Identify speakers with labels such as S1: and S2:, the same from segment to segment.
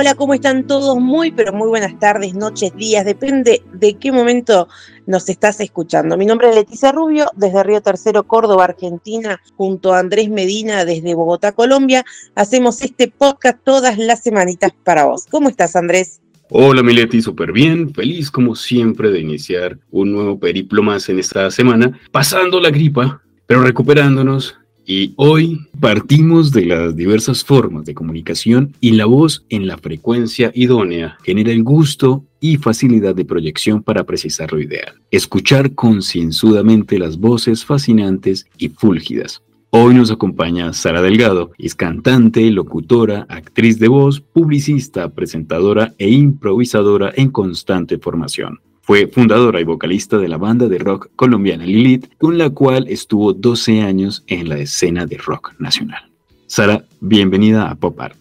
S1: Hola, ¿cómo están todos? Muy, pero muy buenas tardes, noches, días, depende de qué momento nos estás escuchando. Mi nombre es Leticia Rubio, desde Río Tercero, Córdoba, Argentina, junto a Andrés Medina, desde Bogotá, Colombia. Hacemos este podcast todas las semanitas para vos. ¿Cómo estás, Andrés?
S2: Hola Mileti, súper bien, feliz como siempre de iniciar un nuevo periplo más en esta semana, pasando la gripa, pero recuperándonos y hoy partimos de las diversas formas de comunicación y la voz en la frecuencia idónea genera el gusto y facilidad de proyección para precisar lo ideal. Escuchar concienzudamente las voces fascinantes y fúlgidas. Hoy nos acompaña Sara Delgado, es cantante, locutora, actriz de voz, publicista, presentadora e improvisadora en constante formación. Fue fundadora y vocalista de la banda de rock colombiana Lilith, con la cual estuvo 12 años en la escena de rock nacional. Sara, bienvenida a Pop Art.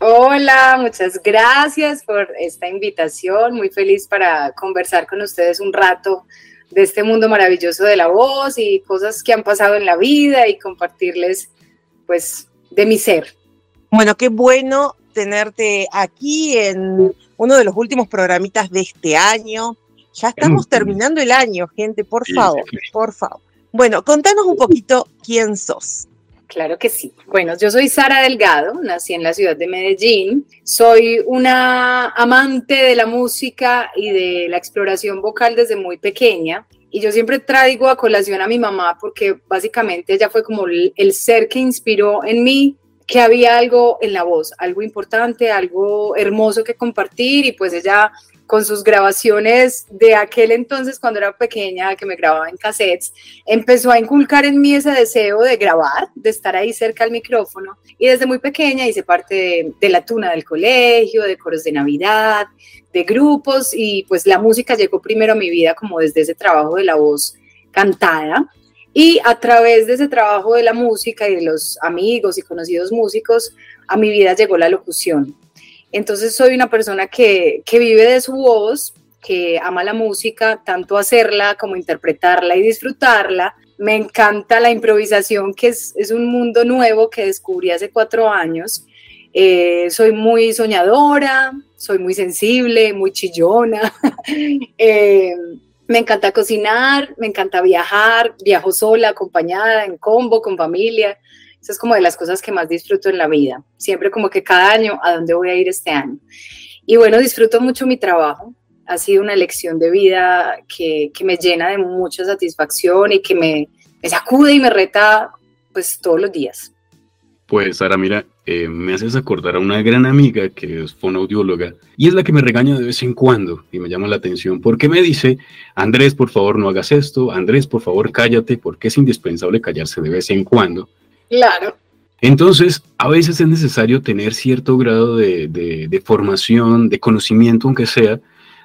S3: Hola, muchas gracias por esta invitación. Muy feliz para conversar con ustedes un rato de este mundo maravilloso de la voz y cosas que han pasado en la vida y compartirles, pues, de mi ser.
S1: Bueno, qué bueno tenerte aquí en uno de los últimos programitas de este año. Ya estamos terminando el año, gente, por favor, por favor. Bueno, contanos un poquito quién sos.
S3: Claro que sí. Bueno, yo soy Sara Delgado, nací en la ciudad de Medellín. Soy una amante de la música y de la exploración vocal desde muy pequeña. Y yo siempre traigo a colación a mi mamá porque básicamente ella fue como el, el ser que inspiró en mí que había algo en la voz, algo importante, algo hermoso que compartir y pues ella con sus grabaciones de aquel entonces cuando era pequeña, que me grababa en cassettes, empezó a inculcar en mí ese deseo de grabar, de estar ahí cerca al micrófono. Y desde muy pequeña hice parte de, la tuna del colegio, de coros de Navidad, de grupos y pues la música llegó primero a mi vida como desde ese trabajo de la voz cantada. Y a través de ese trabajo de la música y de los amigos y conocidos músicos, a mi vida llegó la locución. Entonces soy una persona que, vive de su voz, que ama la música, tanto hacerla como interpretarla y disfrutarla. Me encanta la improvisación, que es, un mundo nuevo que descubrí hace cuatro años. Eh, soy muy soñadora, soy muy sensible, muy chillona. Eh, me encanta cocinar, me encanta viajar, viajo sola, acompañada, en combo, con familia. Esa es como de las cosas que más disfruto en la vida. Siempre como que cada año, ¿a dónde voy a ir este año? Y bueno, disfruto mucho mi trabajo. Ha sido una lección de vida que, que me llena de mucha satisfacción y que me, me, sacude y me reta pues todos los días.
S2: Pues Sara, mira, eh, me haces acordar a una gran amiga que es fonoaudióloga y es la que me regaña de vez en cuando y me llama la atención porque me dice, Andrés, por favor no hagas esto, Andrés, por favor cállate, porque es indispensable callarse de vez en cuando
S3: Claro.
S2: Entonces, a veces es necesario tener cierto grado de, formación, de conocimiento, aunque sea,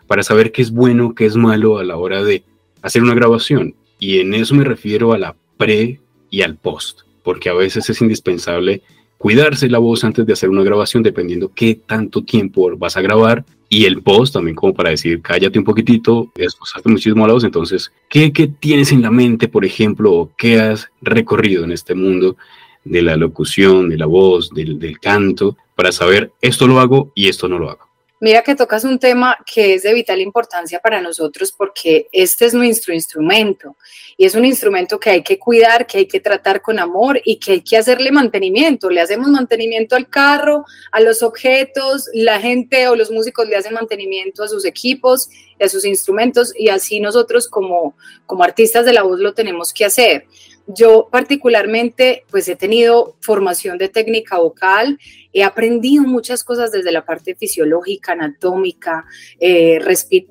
S2: para saber qué es bueno, qué es malo a la hora de hacer una grabación. Y en eso me refiero a la pre y al post, porque a veces es indispensable cuidarse la voz antes de hacer una grabación, dependiendo qué tanto tiempo vas a grabar. Y el post también como para decir, cállate un poquitito, esforzarte muchísimo a la voz. Entonces, ¿qué, ¿qué tienes en la mente, por ejemplo, o qué has recorrido en este mundo de la locución, de la voz, del canto, para saber esto lo hago y esto no lo hago?
S3: Mira que tocas un tema que es de vital importancia para nosotros porque este es nuestro instrumento y es un instrumento que hay que cuidar, que hay que tratar con amor y que hay que hacerle mantenimiento. Le hacemos mantenimiento al carro, a los objetos, la gente o los músicos le hacen mantenimiento a sus equipos, a sus instrumentos y así nosotros como, como artistas de la voz lo tenemos que hacer. yo particularmente pues he tenido formación de técnica vocal, he aprendido muchas cosas desde la parte fisiológica, anatómica, eh,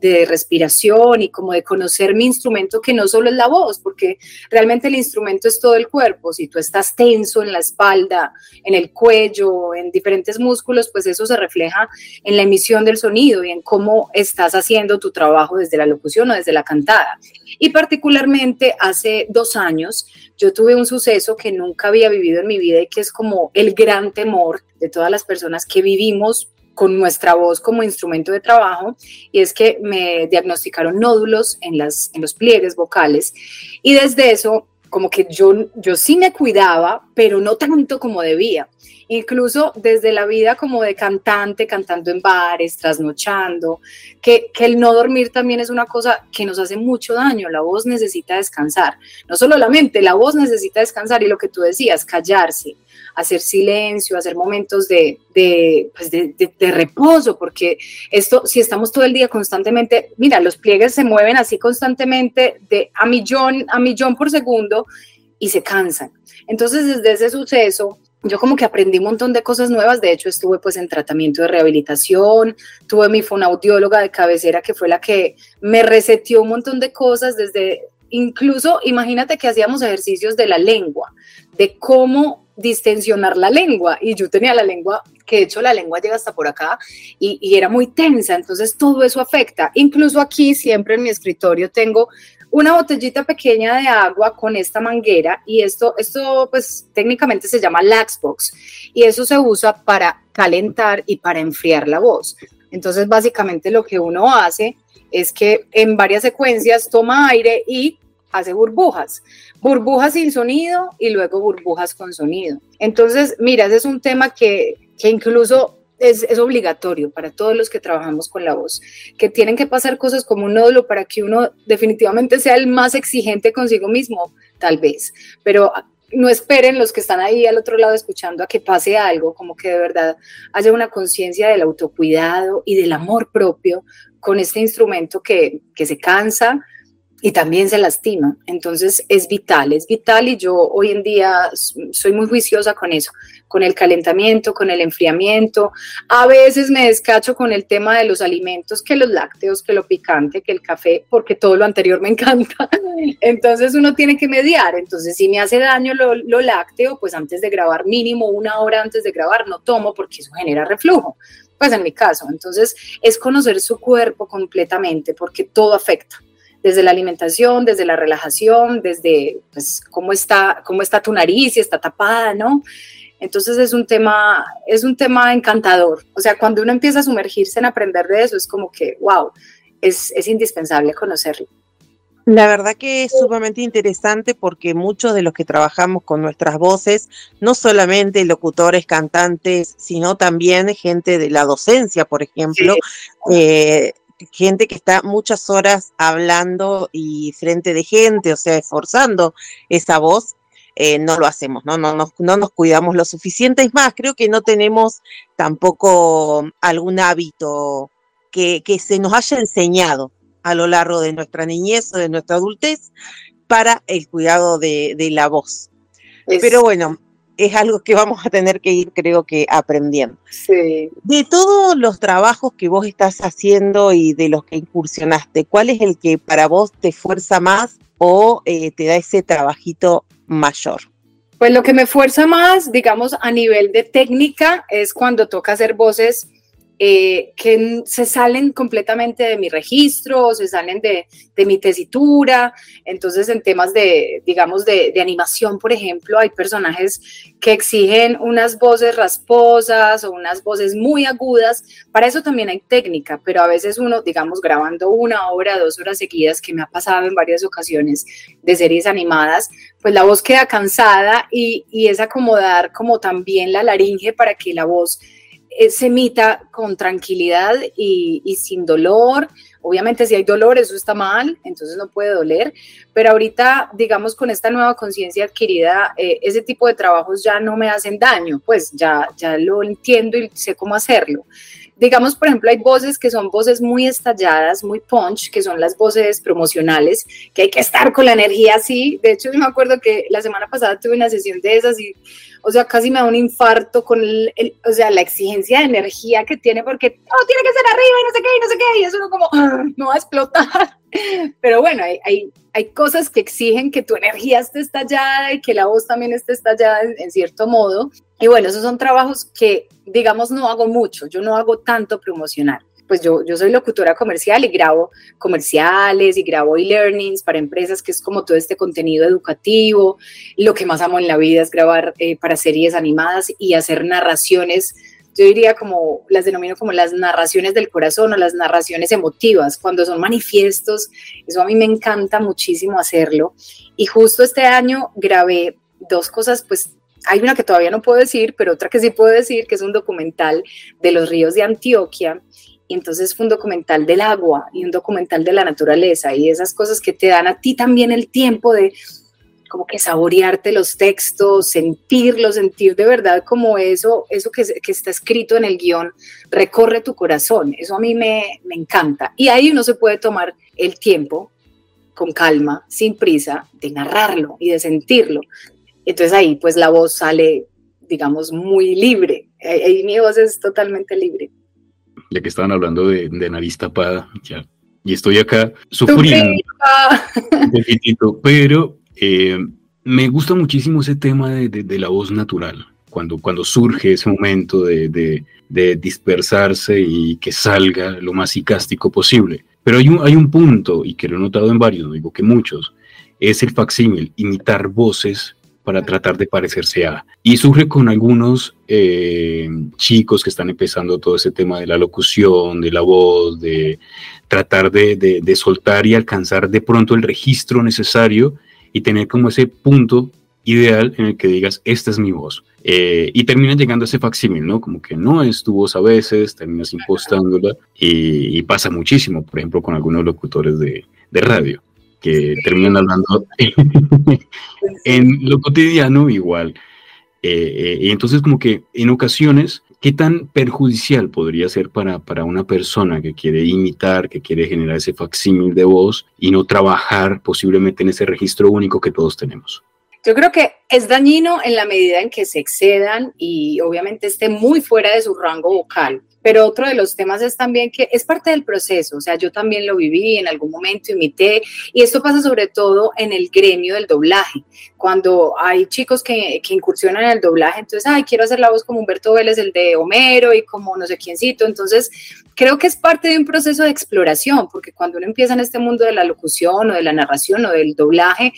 S3: de respiración y como de conocer mi instrumento que no solo es la voz, porque realmente el instrumento es todo el cuerpo. Si tú estás tenso en la espalda, en el cuello, en diferentes músculos, pues eso se refleja en la emisión del sonido y en cómo estás haciendo tu trabajo desde la locución o desde la cantada. Y particularmente hace dos años yo tuve un suceso que nunca había vivido en mi vida y que es como el gran temor de todas las personas que vivimos con nuestra voz como instrumento de trabajo y es que me diagnosticaron nódulos en, las, en los pliegues vocales y desde eso como que yo, yo sí me cuidaba, pero no tanto como debía. Incluso desde la vida como de cantante, cantando en bares, trasnochando, que, que el no dormir también es una cosa que nos hace mucho daño, la voz necesita descansar, no solo la mente, la voz necesita descansar y lo que tú decías, callarse, hacer silencio, hacer momentos de, de, pues de, de, reposo, porque esto, si estamos todo el día constantemente, mira, los pliegues se mueven así constantemente de a millón, a millón por segundo y se cansan. Entonces, desde ese suceso, yo como que aprendí un montón de cosas nuevas, de hecho estuve pues en tratamiento de rehabilitación, tuve mi fonaudióloga de cabecera que fue la que me reseteó un montón de cosas desde, incluso imagínate que hacíamos ejercicios de la lengua, de cómo distensionar la lengua. Y yo tenía la lengua, que de hecho la lengua llega hasta por acá y, era muy tensa, entonces todo eso afecta, incluso aquí siempre en mi escritorio tengo una botellita pequeña de agua con esta manguera y esto, esto pues técnicamente se llama Laxbox y eso se usa para calentar y para enfriar la voz. Entonces básicamente lo que uno hace es que en varias secuencias toma aire y hace burbujas, burbujas sin sonido y luego burbujas con sonido. Entonces, mira, ese es un tema que, que incluso es, obligatorio para todos los que trabajamos con la voz, que tienen que pasar cosas como un nódulo para que uno definitivamente sea el más exigente consigo mismo, tal vez, pero no esperen los que están ahí al otro lado escuchando a que pase algo, como que de verdad haya una conciencia del autocuidado y del amor propio con este instrumento que, que se cansa, y también se lastima. Entonces es vital, es vital y yo hoy en día soy muy juiciosa con eso, con el calentamiento, con el enfriamiento. A veces me descacho con el tema de los alimentos, que los lácteos, que lo picante, que el café, porque todo lo anterior me encanta. Entonces uno tiene que mediar. Entonces si me hace daño lo, lo lácteo, pues antes de grabar, mínimo una hora antes de grabar, no tomo porque eso genera reflujo pues en mi caso. Entonces, es conocer su cuerpo completamente porque todo afecta desde la alimentación, desde la relajación, desde pues, cómo, está, cómo está tu nariz, si está tapada, ¿no? Entonces es un tema, es un tema encantador. O sea, cuando uno empieza a sumergirse en aprender de eso, es como que, wow, es, es indispensable conocerlo.
S1: La verdad que es sumamente interesante porque muchos de los que trabajamos con nuestras voces, no solamente locutores, cantantes, sino también gente de la docencia, por ejemplo, eh, gente que está muchas horas hablando y frente de gente, o sea, esforzando esa voz, eh, no lo hacemos, ¿no? No, no, no nos cuidamos lo suficiente. Es más, creo que no tenemos tampoco algún hábito que, que se nos haya enseñado a lo largo de nuestra niñez o de nuestra adultez para el cuidado de, de la voz. Pero bueno, es algo que vamos a tener que ir, creo que, aprendiendo.
S3: Sí.
S1: De todos los trabajos que vos estás haciendo y de los que incursionaste, ¿cuál es el que para vos te fuerza más o eh, te da ese trabajito mayor?
S3: Pues lo que me fuerza más, digamos, a nivel de técnica, es cuando toca hacer voces eh, que se salen completamente de mi registro, se salen de, mi tesitura. Entonces, en temas de, digamos, de, animación, por ejemplo, hay personajes que exigen unas voces rasposas o unas voces muy agudas. Para eso también hay técnica, pero a veces uno, digamos, grabando una hora, dos horas seguidas, que me ha pasado en varias ocasiones de series animadas, pues la voz queda cansada y, y es acomodar como también la laringe para que la voz se emita con tranquilidad y, sin dolor. Obviamente si hay dolor, eso está mal, entonces no puede doler, pero ahorita, digamos, con esta nueva conciencia adquirida, eh, ese tipo de trabajos ya no me hacen daño, pues ya, ya lo entiendo y sé cómo hacerlo. Digamos, por ejemplo, hay voces que son voces muy estalladas, muy punch, que son las voces promocionales, que hay que estar con la energía así. De hecho, yo me acuerdo que la semana pasada tuve una sesión de esas y, o sea, casi me da un infarto con el, o sea, la exigencia de energía que tiene, porque todo tiene que ser arriba y no sé qué, y no sé qué, y eso no como, no va a explotar. Pero bueno, hay, hay, hay, cosas que exigen que tu energía esté estallada y que la voz también esté estallada en, cierto modo. Y bueno, esos son trabajos que, digamos, no hago mucho, yo no hago tanto promocional. Pues yo, yo soy locutora comercial y grabo comerciales y grabo e-learnings para empresas, que es como todo este contenido educativo. Lo que más amo en la vida es grabar eh, para series animadas y hacer narraciones yo diría como, las denomino como las narraciones del corazón o las narraciones emotivas, cuando son manifiestos, eso a mí me encanta muchísimo hacerlo. Y justo este año grabé dos cosas, pues hay una que todavía no puedo decir, pero otra que sí puedo decir, que es un documental de los ríos de Antioquia. Y entonces fue un documental del agua y un documental de la naturaleza y esas cosas que te dan a ti también el tiempo de como que saborearte los textos, sentirlo, sentir de verdad como eso, eso que, que, está escrito en el guion, recorre tu corazón. Eso a mí me, me encanta. Y ahí uno se puede tomar el tiempo con calma, sin prisa, de narrarlo y de sentirlo. Entonces ahí pues la voz sale, digamos, muy libre. Ahí mi voz es totalmente libre.
S2: Ya que estaban hablando de, de nariz tapada, ya. Y estoy acá sufriendo un poquitito, pero eh, me gusta muchísimo ese tema de, la voz natural, cuando, cuando surge ese momento de, dispersarse y que salga lo más psicástico posible. Pero hay un, hay un punto, y que lo he notado en varios, digo que muchos, es el facsímil, imitar voces para tratar de parecerse a. Y surge con algunos eh, chicos que están empezando todo ese tema de la locución, de la voz, de tratar de, de soltar y alcanzar de pronto el registro necesario y tener como ese punto ideal en el que digas, esta es mi voz. Eh, y terminas llegando a ese facsímil, ¿no? Como que no es tu voz a veces, terminas impostándola y, pasa muchísimo, por ejemplo, con algunos locutores de, de radio que terminan hablando en lo cotidiano igual. Eh, eh, y entonces como que en ocasiones ¿Qué tan perjudicial podría ser para, para una persona que quiere imitar, que quiere generar ese facsímil de voz y no trabajar posiblemente en ese registro único que todos tenemos?
S3: Yo creo que es dañino en la medida en que se excedan y obviamente esté muy fuera de su rango vocal. Pero otro de los temas es también que es parte del proceso, o sea, yo también lo viví en algún momento, imité, y esto pasa sobre todo en el gremio del doblaje, cuando hay chicos que, que incursionan en el doblaje, entonces, ay, quiero hacer la voz como Humberto Vélez, el de Homero, y como no sé quiéncito, entonces creo que es parte de un proceso de exploración, porque cuando uno empieza en este mundo de la locución o de la narración o del doblaje,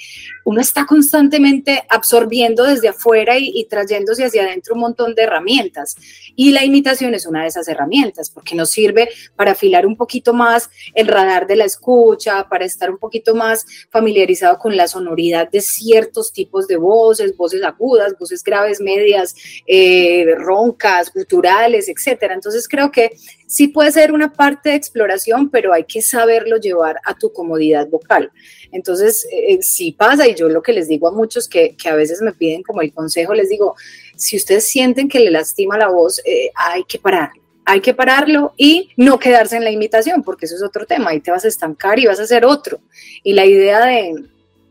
S3: uno está constantemente absorbiendo desde afuera y, y trayéndose hacia adentro un montón de herramientas. Y la imitación es una de esas herramientas, porque nos sirve para afilar un poquito más el radar de la escucha, para estar un poquito más familiarizado con la sonoridad de ciertos tipos de voces, voces agudas, voces graves, medias, eh, roncas, guturales, etcétera. Entonces creo que sí puede ser una parte de exploración, pero hay que saberlo llevar a tu comodidad vocal. Entonces, eh, sí pasa, y yo lo que les digo a muchos que, que, a veces me piden como el consejo, les digo, si ustedes sienten que le lastima la voz, eh, hay que parar. Hay que pararlo y no quedarse en la imitación, porque eso es otro tema. Ahí te vas a estancar y vas a hacer otro. Y la idea de,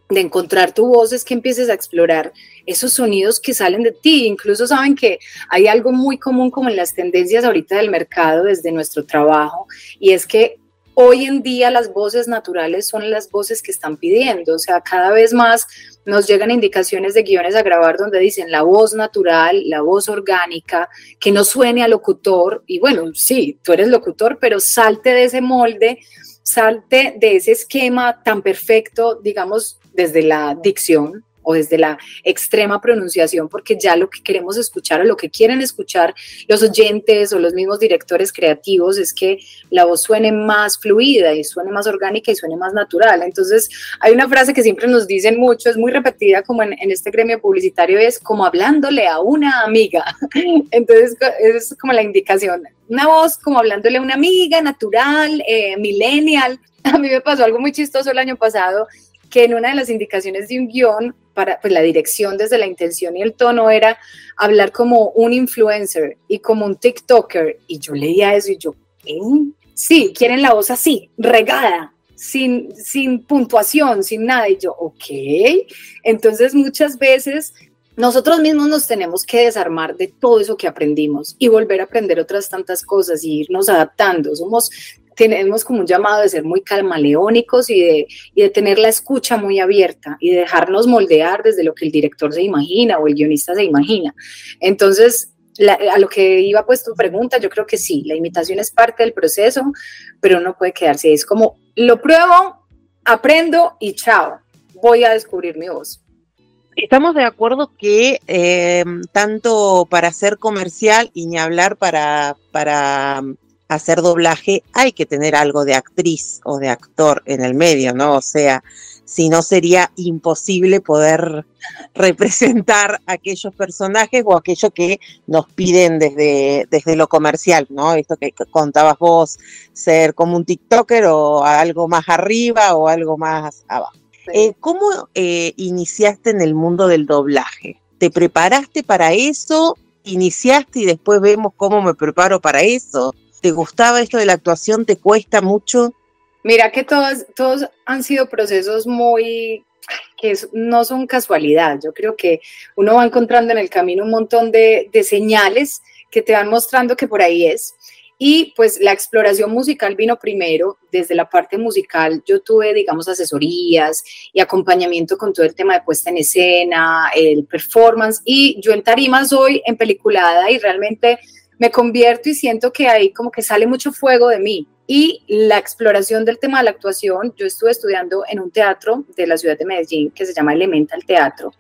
S3: de encontrar tu voz es que empieces a explorar esos sonidos que salen de ti. Incluso saben que hay algo muy común como en las tendencias ahorita del mercado desde nuestro trabajo y es que hoy en día las voces naturales son las voces que están pidiendo. O sea, cada vez más nos llegan indicaciones de guiones a grabar donde dicen la voz natural, la voz orgánica, que no suene a locutor. Y bueno, sí, tú eres locutor, pero salte de ese molde, salte de ese esquema tan perfecto, digamos, desde la dicción, o desde la extrema pronunciación, porque ya lo que queremos escuchar o lo que quieren escuchar los oyentes o los mismos directores creativos es que la voz suene más fluida y suene más orgánica y suene más natural. Entonces, hay una frase que siempre nos dicen mucho, es muy repetida como en, este gremio publicitario, es como hablándole a una amiga. Entonces, es como la indicación, una voz como hablándole a una amiga natural, eh, millennial. A mí me pasó algo muy chistoso el año pasado, que en una de las indicaciones de un guion para pues, la dirección desde la intención y el tono era hablar como un influencer y como un TikToker. Y yo leía eso y yo, sí, quieren la voz así, regada, sin, sin puntuación, sin nada. Y yo, ok. Entonces muchas veces nosotros mismos nos tenemos que desarmar de todo eso que aprendimos y volver a aprender otras tantas cosas y irnos adaptando. Somos tenemos como un llamado de ser muy calmaleónicos y de, y de tener la escucha muy abierta y de dejarnos moldear desde lo que el director se imagina o el guionista se imagina. Entonces, a lo que iba pues tu pregunta, yo creo que sí, la imitación es parte del proceso, pero no puede quedarse. Es como, lo pruebo, aprendo y chao, voy a descubrir mi voz.
S1: Estamos de acuerdo que eh, tanto para ser comercial y ni hablar para, para hacer doblaje hay que tener algo de actriz o de actor en el medio, ¿no? O sea, si no sería imposible poder representar aquellos personajes o aquello que nos piden desde, desde lo comercial, ¿no? Esto que contabas vos, ser como un TikToker o algo más arriba o algo más abajo. Eh, ¿Cómo eh, iniciaste en el mundo del doblaje? ¿Te preparaste para eso? ¿Iniciaste y después vemos cómo me preparo para eso? ¿Te gustaba esto de la actuación? ¿Te cuesta mucho?
S3: Mira que todos, todos han sido procesos muy que no son casualidad. Yo creo que uno va encontrando en el camino un montón de, de señales que te van mostrando que por ahí es. Y pues la exploración musical vino primero, desde la parte musical yo tuve, digamos, asesorías y acompañamiento con todo el tema de puesta en escena, el performance, y yo en tarima soy en peliculada y realmente me convierto y siento que ahí como que sale mucho fuego de mí. Y la exploración del tema de la actuación, yo estuve estudiando en un teatro de la ciudad de Medellín que se llama Elemental Teatro.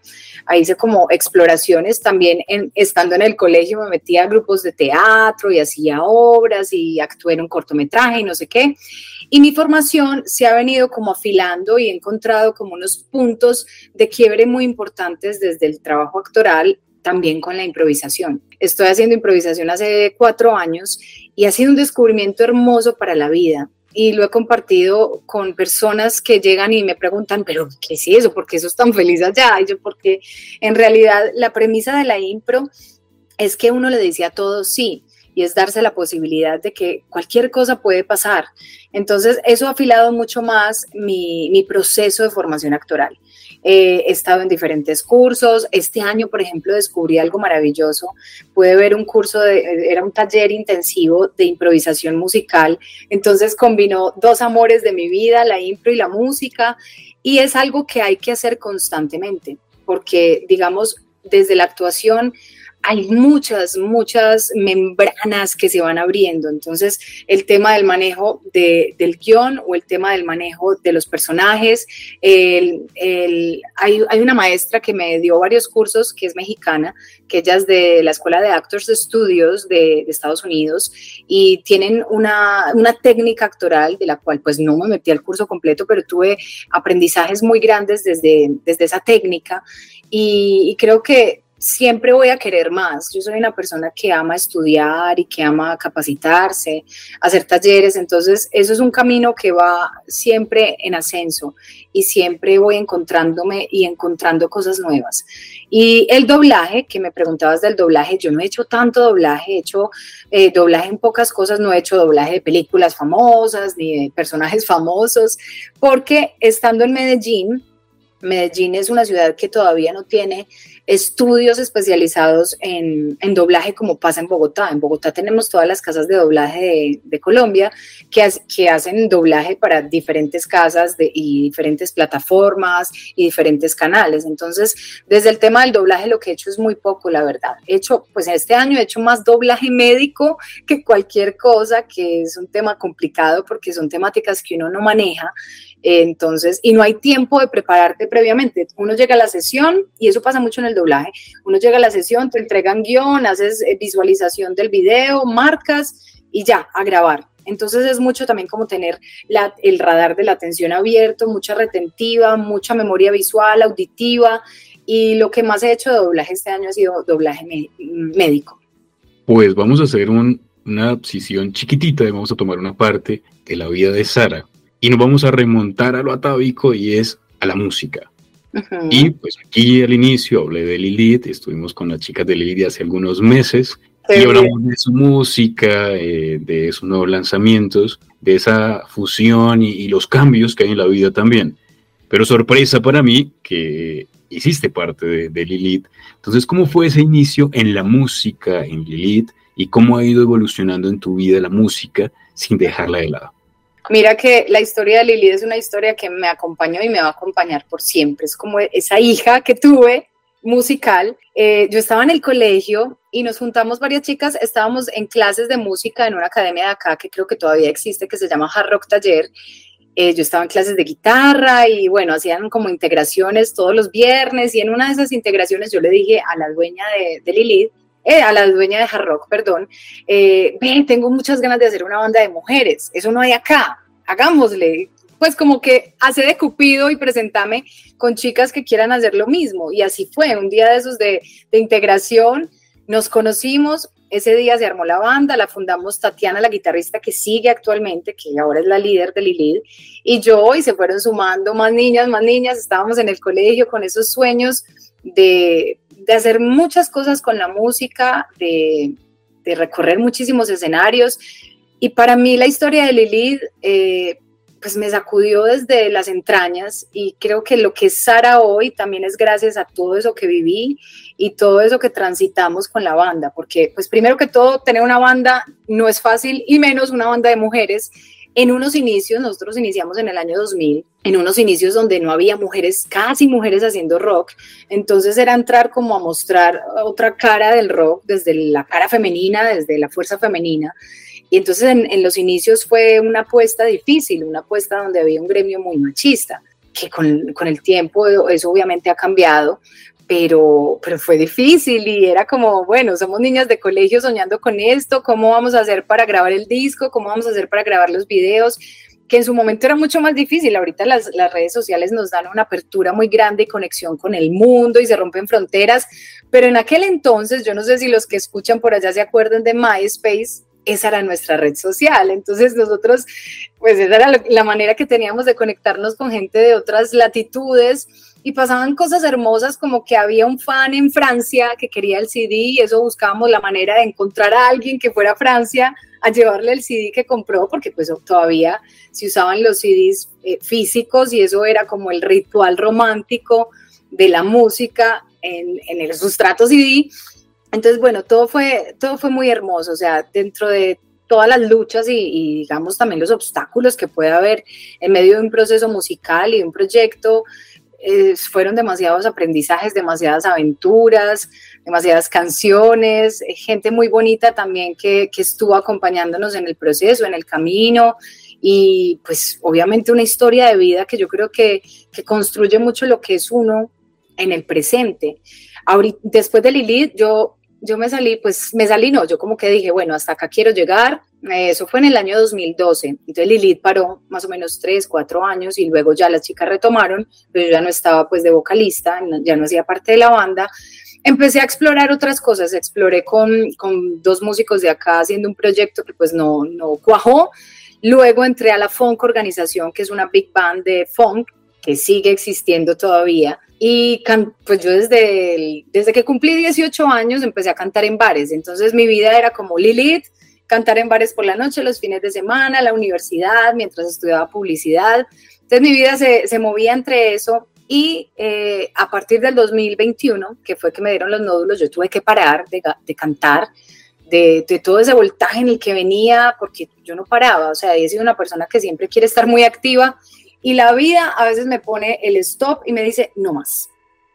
S3: Ahí hice como exploraciones también, en, estando en el colegio me metía a grupos de teatro y hacía obras y actué en un cortometraje y no sé qué. Y mi formación se ha venido como afilando y he encontrado como unos puntos de quiebre muy importantes desde el trabajo actoral también con la improvisación. Estoy haciendo improvisación hace cuatro años y ha sido un descubrimiento hermoso para la vida. Y lo he compartido con personas que llegan y me preguntan, pero ¿qué es eso? ¿Por qué sos tan feliz allá? Y yo, porque en realidad la premisa de la impro es que uno le dice a todos sí, y es darse la posibilidad de que cualquier cosa puede pasar. Entonces, eso ha afilado mucho más mi, mi proceso de formación actoral. Eh, he estado en diferentes cursos. Este año, por ejemplo, descubrí algo maravilloso. Pude ver un curso, de, era un taller intensivo de improvisación musical. Entonces combinó dos amores de mi vida, la impro y la música. Y es algo que hay que hacer constantemente, porque, digamos, desde la actuación hay muchas, muchas membranas que se van abriendo. Entonces, el tema del manejo del guion o el tema del manejo de los personajes. hay, una maestra que me dio varios cursos, que es mexicana, que ella es de la Escuela de Actors Studios de, de Estados Unidos y tienen una, técnica actoral de la cual pues no me metí al curso completo, pero tuve aprendizajes muy grandes desde, desde esa técnica y creo que siempre voy a querer más. Yo soy una persona que ama estudiar y que ama capacitarse, hacer talleres, entonces eso es un camino que va siempre en ascenso y siempre voy encontrándome y encontrando cosas nuevas. Y el doblaje, que me preguntabas del doblaje, yo no he hecho tanto doblaje, he hecho eh, doblaje en pocas cosas, no he hecho doblaje de películas famosas ni de personajes famosos, porque estando en Medellín, Medellín es una ciudad que todavía no tiene estudios especializados en, doblaje como pasa en Bogotá. En Bogotá tenemos todas las casas de doblaje de, Colombia que, hacen doblaje para diferentes casas y diferentes plataformas y diferentes canales. Entonces, desde el tema del doblaje lo que he hecho es muy poco, la verdad. He hecho, pues este año he hecho más doblaje médico que cualquier cosa, que es un tema complicado porque son temáticas que uno no maneja entonces, y no hay tiempo de prepararte previamente. Uno llega a la sesión, y eso pasa mucho en el doblaje, uno llega a la sesión, te entregan guion, haces eh, visualización del video, marcas y ya, a grabar. Entonces es mucho también como tener el radar de la atención abierto, mucha retentiva, mucha memoria visual, auditiva, y lo que más he hecho de doblaje este año ha sido doblaje médico.
S2: Pues vamos a hacer una sesión chiquitita vamos a tomar una parte de la vida de Sara y nos vamos a remontar a lo atávico y es a la música. Y pues aquí al inicio hablé de Lilith, estuvimos con las chicas de Lilith hace algunos meses y hablamos de su música, eh, de sus nuevos lanzamientos, de esa fusión y, los cambios que hay en la vida también. Pero sorpresa para mí que hiciste parte de, de, Lilith. Entonces, ¿cómo fue ese inicio en la música, en Lilith? ¿Y cómo ha ido evolucionando en tu vida la música sin dejarla de lado?
S3: Mira que la historia de Lilith es una historia que me acompañó y me va a acompañar por siempre. Es como esa hija que tuve musical. Eh, yo estaba en el colegio y nos juntamos varias chicas, estábamos en clases de música en una academia de acá que creo que todavía existe, que se llama Hard Rock Taller. Eh, yo estaba en clases de guitarra y bueno, hacían como integraciones todos los viernes y en una de esas integraciones yo le dije a la dueña de, de Lilith, eh, a la dueña de Hard Rock, perdón, ven, tengo muchas ganas de hacer una banda de mujeres, eso no hay acá, hagámosle, pues como que hace de cupido y presentame con chicas que quieran hacer lo mismo. Y así fue, un día de esos de, integración, nos conocimos, ese día se armó la banda, la fundamos Tatiana, la guitarrista que sigue actualmente, que ahora es la líder de Lilith, y yo, y se fueron sumando más niñas, más niñas, estábamos en el colegio con esos sueños de, hacer muchas cosas con la música, de, recorrer muchísimos escenarios. Y para mí la historia de Lilith, eh, pues me sacudió desde las entrañas y creo que lo que es Sara hoy también es gracias a todo eso que viví y todo eso que transitamos con la banda, porque pues primero que todo tener una banda no es fácil y menos una banda de mujeres. En unos inicios, nosotros iniciamos en el año 2000, en unos inicios donde no había mujeres, casi mujeres haciendo rock, entonces era entrar como a mostrar otra cara del rock, desde la cara femenina, desde la fuerza femenina. Y entonces en, los inicios fue una apuesta difícil, una apuesta donde había un gremio muy machista, que con, con el tiempo eso obviamente ha cambiado, pero, pero fue difícil y era como, bueno, somos niñas de colegio soñando con esto, ¿cómo vamos a hacer para grabar el disco? ¿Cómo vamos a hacer para grabar los videos? que en su momento era mucho más difícil. Ahorita las, las, redes sociales nos dan una apertura muy grande y conexión con el mundo y se rompen fronteras, pero en aquel entonces, yo no sé si los que escuchan por allá se acuerdan de MySpace, esa era nuestra red social. Entonces nosotros, pues esa era la manera que teníamos de conectarnos con gente de otras latitudes y pasaban cosas hermosas como que había un fan en Francia que quería el CD y eso buscábamos la manera de encontrar a alguien que fuera a Francia a llevarle el CD que compró, porque pues todavía se usaban los CDs eh, físicos y eso era como el ritual romántico de la música en, en el sustrato CD entonces, bueno, todo fue, todo fue muy hermoso, o sea, dentro de todas las luchas y, digamos también los obstáculos que puede haber en medio de un proceso musical y un proyecto, fueron demasiados aprendizajes, demasiadas aventuras, demasiadas canciones, gente muy bonita también que, que estuvo acompañándonos en el proceso, en el camino y pues obviamente una historia de vida que yo creo que, que construye mucho lo que es uno en el presente. Ahorita, después de Lilith, yo yo me salí, pues me salí, no, yo como que dije, bueno, hasta acá quiero llegar. Eso fue en el año 2012. Entonces Lilith paró más o menos tres, cuatro años y luego ya las chicas retomaron, pero yo ya no estaba pues de vocalista, ya no hacía parte de la banda. Empecé a explorar otras cosas, exploré con, con dos músicos de acá haciendo un proyecto que pues no, no cuajó. Luego entré a la Funk Organización, que es una big band de funk que sigue existiendo todavía. Y pues yo desde, desde que cumplí 18 años empecé a cantar en bares. Entonces mi vida era como Lilith, cantar en bares por la noche, los fines de semana, la universidad, mientras estudiaba publicidad. Entonces mi vida se, se movía entre eso y eh, a partir del 2021, que fue que me dieron los nódulos, yo tuve que parar de, de cantar, de, de, todo ese voltaje en el que venía, porque yo no paraba, o sea, he sido una persona que siempre quiere estar muy activa y la vida a veces me pone el stop y me dice, no más.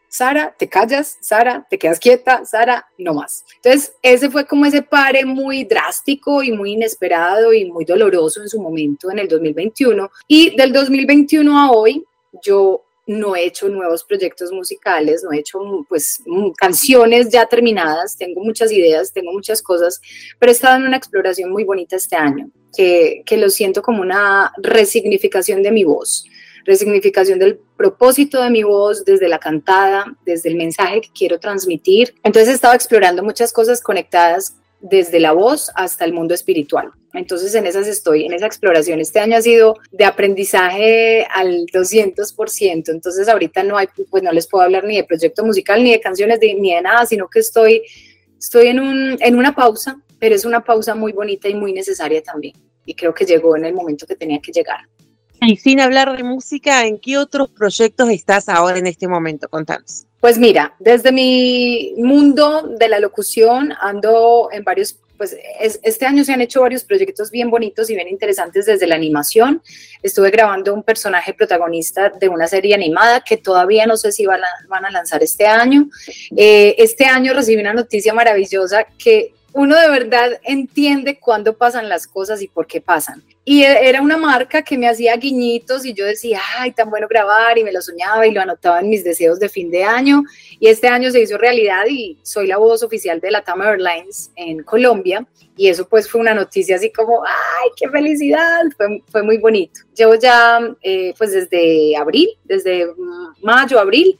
S3: Sara, te callas, Sara, te quedas quieta, Sara, no más. Entonces, ese fue como ese pare muy drástico y muy inesperado y muy doloroso en su momento, en el 2021. Y del 2021 a hoy, yo no he hecho nuevos proyectos musicales, no he hecho pues canciones ya terminadas, tengo muchas ideas, tengo muchas cosas, pero he estado en una exploración muy bonita este año, que, que lo siento como una resignificación de mi voz, resignificación del propósito de mi voz, desde la cantada, desde el mensaje que quiero transmitir. Entonces he estado explorando muchas cosas conectadas desde la voz hasta el mundo espiritual. Entonces en esas estoy, en esa exploración. Este año ha sido de aprendizaje al 200%. Entonces ahorita no hay, pues no les puedo hablar ni de proyecto musical, ni de canciones, ni de nada, sino que estoy, estoy en, un, en una pausa, pero es una pausa muy bonita y muy necesaria también. Y creo que llegó en el momento que tenía que llegar.
S1: Y sin hablar de música, ¿en qué otros proyectos estás ahora en este momento? Contanos.
S3: Pues mira, desde mi mundo de la locución ando en varios, pues este año se han hecho varios proyectos bien bonitos y bien interesantes desde la animación. Estuve grabando un personaje protagonista de una serie animada que todavía no sé si van a, lanzar este año. Eh, este año recibí una noticia maravillosa que uno de verdad entiende cuándo pasan las cosas y por qué pasan. Y e, era una marca que me hacía guiñitos y yo decía, ay, tan bueno grabar y me lo soñaba y lo anotaba en mis deseos de fin de año. Y este año se hizo realidad y soy la voz oficial de la TAM Airlines en Colombia. Y eso pues fue una noticia así como, ay, qué felicidad, fue, muy bonito. Llevo ya eh, pues desde abril, desde mayo, abril,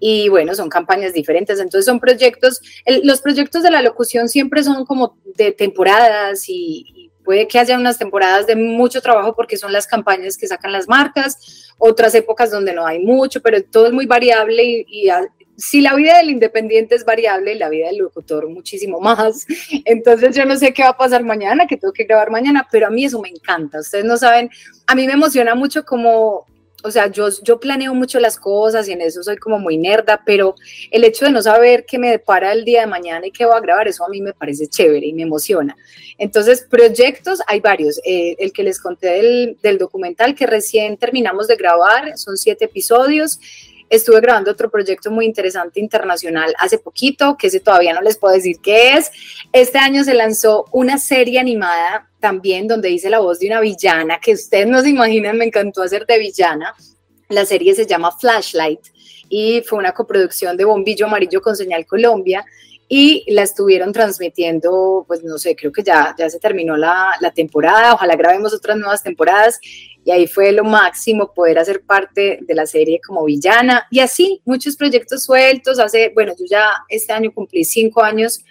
S3: y bueno, son campañas diferentes, entonces son proyectos, los proyectos de la locución siempre son como de temporadas y, puede que haya unas temporadas de mucho trabajo porque son las campañas que sacan las marcas, otras épocas donde no hay mucho, pero todo es muy variable y, si la vida del independiente es variable, la vida del locutor muchísimo más. Entonces yo no sé qué va a pasar mañana, que tengo que grabar mañana, pero a mí eso me encanta. Ustedes no saben, a mí me emociona mucho como o sea, yo, yo planeo mucho las cosas y en eso soy como muy nerda, pero el hecho de no saber qué me depara el día de mañana y qué voy a grabar, eso a mí me parece chévere y me emociona. Entonces, proyectos hay varios. Eh, el que les conté del, del documental que recién terminamos de grabar, son siete episodios. Estuve grabando otro proyecto muy interesante internacional hace poquito, que ese todavía no les puedo decir qué es. Este año se lanzó una serie animada también donde hice la voz de una villana, que ustedes no se imaginan, me encantó hacer de villana. La serie se llama Flashlight y fue una coproducción de Bombillo Amarillo con Señal Colombia y la estuvieron transmitiendo, pues no sé, creo que ya, ya se terminó la, la temporada, ojalá grabemos otras nuevas temporadas y ahí fue lo máximo poder hacer parte de la serie como villana y así muchos proyectos sueltos. Hace, bueno, yo ya este año cumplí cinco años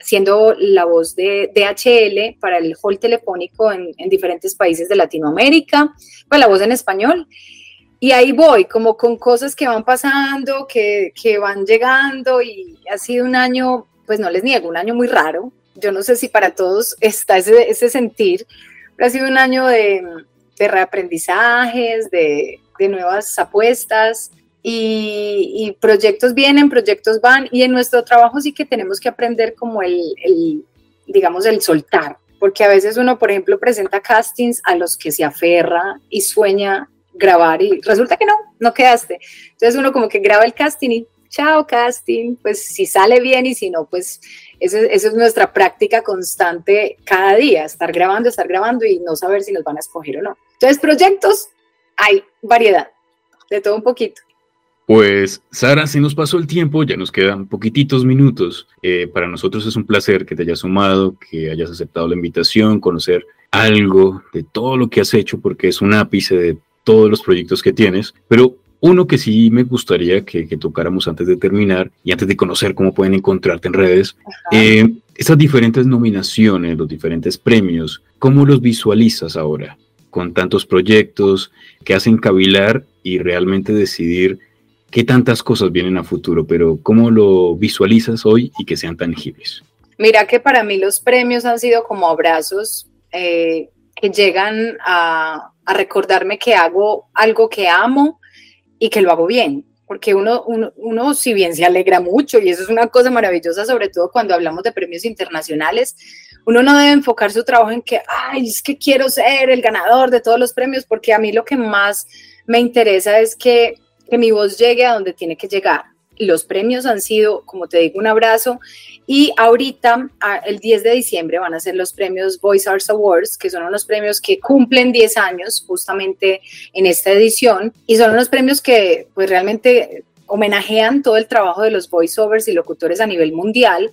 S3: siendo la voz de DHL para el hall telefónico en, diferentes países de Latinoamérica, pues la voz en español. Y ahí voy, como con cosas que van pasando, que, que van llegando y ha sido un año, pues no les niego, un año muy raro. Yo no sé si para todos está ese, ese sentir, pero ha sido un año de, de reaprendizajes, de, de nuevas apuestas. Y, proyectos vienen, proyectos van, y en nuestro trabajo sí que tenemos que aprender como el, el, digamos, el soltar, porque a veces uno, por ejemplo, presenta castings a los que se aferra y sueña grabar y resulta que no, no quedaste. Entonces uno como que graba el casting y chao casting, pues si sale bien y si no, pues esa, es nuestra práctica constante cada día, estar grabando, estar grabando y no saber si nos van a escoger o no. Entonces, proyectos, hay variedad, de todo un poquito.
S2: Pues Sara, se nos pasó el tiempo, ya nos quedan poquititos minutos. Eh, para nosotros es un placer que te hayas sumado, que hayas aceptado la invitación, conocer algo de todo lo que has hecho, porque es un ápice de todos los proyectos que tienes. Pero uno que sí me gustaría que, tocáramos antes de terminar y antes de conocer cómo pueden encontrarte en redes, eh, estas diferentes nominaciones, los diferentes premios, ¿cómo los visualizas ahora? Con tantos proyectos que hacen cavilar y realmente decidir qué tantas cosas vienen a futuro, pero ¿cómo lo visualizas hoy y que sean tangibles?
S3: Mira que para mí los premios han sido como abrazos eh, que llegan a, a recordarme que hago algo que amo y que lo hago bien, porque uno, uno, si bien se alegra mucho, y eso es una cosa maravillosa, sobre todo cuando hablamos de premios internacionales, uno no debe enfocar su trabajo en que, ay, es que quiero ser el ganador de todos los premios, porque a mí lo que más me interesa es que, que mi voz llegue a donde tiene que llegar los premios han sido, como te digo, un abrazo. Y ahorita, el 10 de diciembre, van a ser los premios Voice Arts Awards, que son unos premios que cumplen 10 años justamente en esta edición. Y son unos premios que pues realmente homenajean todo el trabajo de los voiceovers y locutores a nivel mundial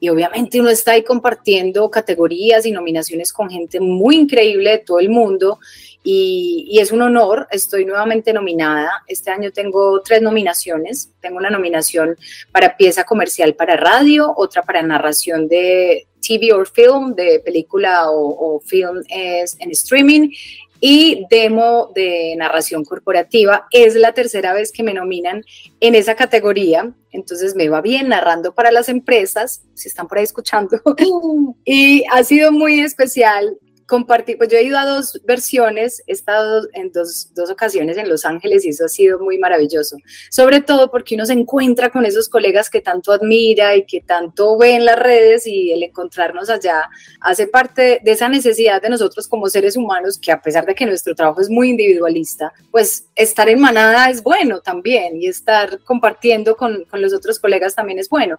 S3: y obviamente uno está ahí compartiendo categorías y nominaciones con gente muy increíble de todo el mundo y, es un honor, estoy nuevamente nominada. Este año tengo tres nominaciones. Tengo una nominación para pieza comercial para radio, otra para narración de TV or Film, de película o, o film es en streaming y demo de narración corporativa. Es la tercera vez que me nominan en esa categoría, entonces me va bien narrando para las empresas, si están por ahí escuchando, y ha sido muy especial compartir, pues yo he ido a dos versiones, he estado en dos, dos, ocasiones en Los Ángeles y eso ha sido muy maravilloso, sobre todo porque uno se encuentra con esos colegas que tanto admira y que tanto ve en las redes y el encontrarnos allá hace parte de esa necesidad de nosotros como seres humanos que a pesar de que nuestro trabajo es muy individualista, pues estar en manada es bueno también y estar compartiendo con, con los otros colegas también es bueno.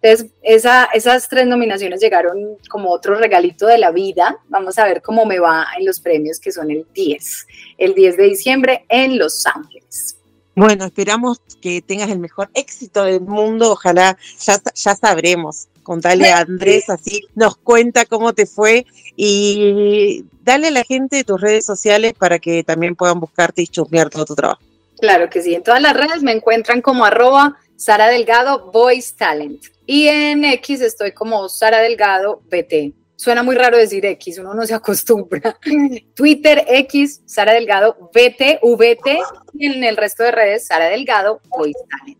S3: Entonces, esa, esas tres nominaciones llegaron como otro regalito de la vida, vamos a ver cómo me va en los premios que son el 10, el 10 de diciembre en Los Ángeles.
S1: Bueno, esperamos que tengas el mejor éxito del mundo, ojalá ya, ya sabremos. Contale a Andrés, así nos cuenta cómo te fue y dale a la gente tus redes sociales para que también puedan buscarte y chusmear todo tu trabajo.
S3: Claro que sí, en todas las redes me encuentran como arroba Sara Delgado Voice Talent y en X estoy como Sara Delgado BT suena muy raro decir X, uno no se acostumbra. Twitter, X, Sara Delgado, VT, VT, y en el resto de redes, Sara Delgado, Voice Talent.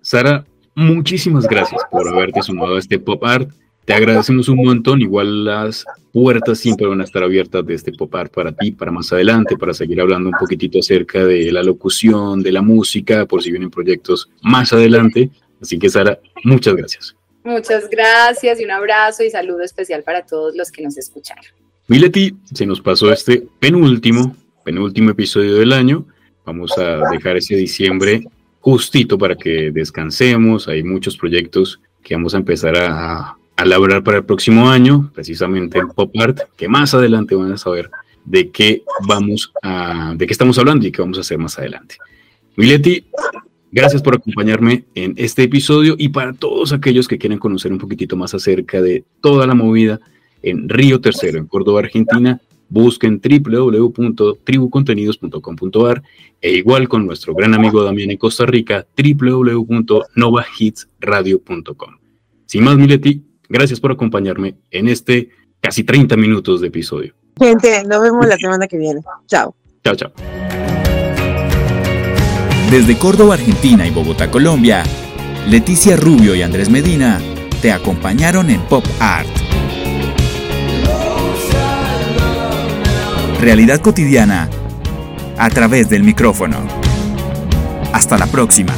S2: Sara, muchísimas gracias por haberte sumado a este pop art. Te agradecemos un montón. Igual las puertas siempre van a estar abiertas de este pop art para ti, para más adelante, para seguir hablando un poquitito acerca de la locución, de la música, por si vienen proyectos más adelante. Así que, Sara, muchas gracias.
S3: Muchas gracias y un abrazo y saludo especial para todos los que nos escucharon.
S2: Mileti, se nos pasó este penúltimo, penúltimo episodio del año. Vamos a dejar ese diciembre justito para que descansemos. Hay muchos proyectos que vamos a empezar a, a para el próximo año, precisamente en Pop Art, que más adelante van a saber de qué vamos a, de qué estamos hablando y qué vamos a hacer más adelante. Mileti, Gracias por acompañarme en este episodio y para todos aquellos que quieren conocer un poquitito más acerca de toda la movida en Río Tercero, en Córdoba, Argentina, busquen www.tribucontenidos.com.ar e igual con nuestro gran amigo Damián en Costa Rica, www.novahitsradio.com. Sin más, Mileti, gracias por acompañarme en este casi 30 minutos de episodio.
S1: Gente, nos vemos la semana que viene. Chao.
S2: Chao, chao.
S4: Desde Córdoba, Argentina y Bogotá, Colombia, Leticia Rubio y Andrés Medina te acompañaron en Pop Art. Realidad cotidiana a través del micrófono. Hasta la próxima.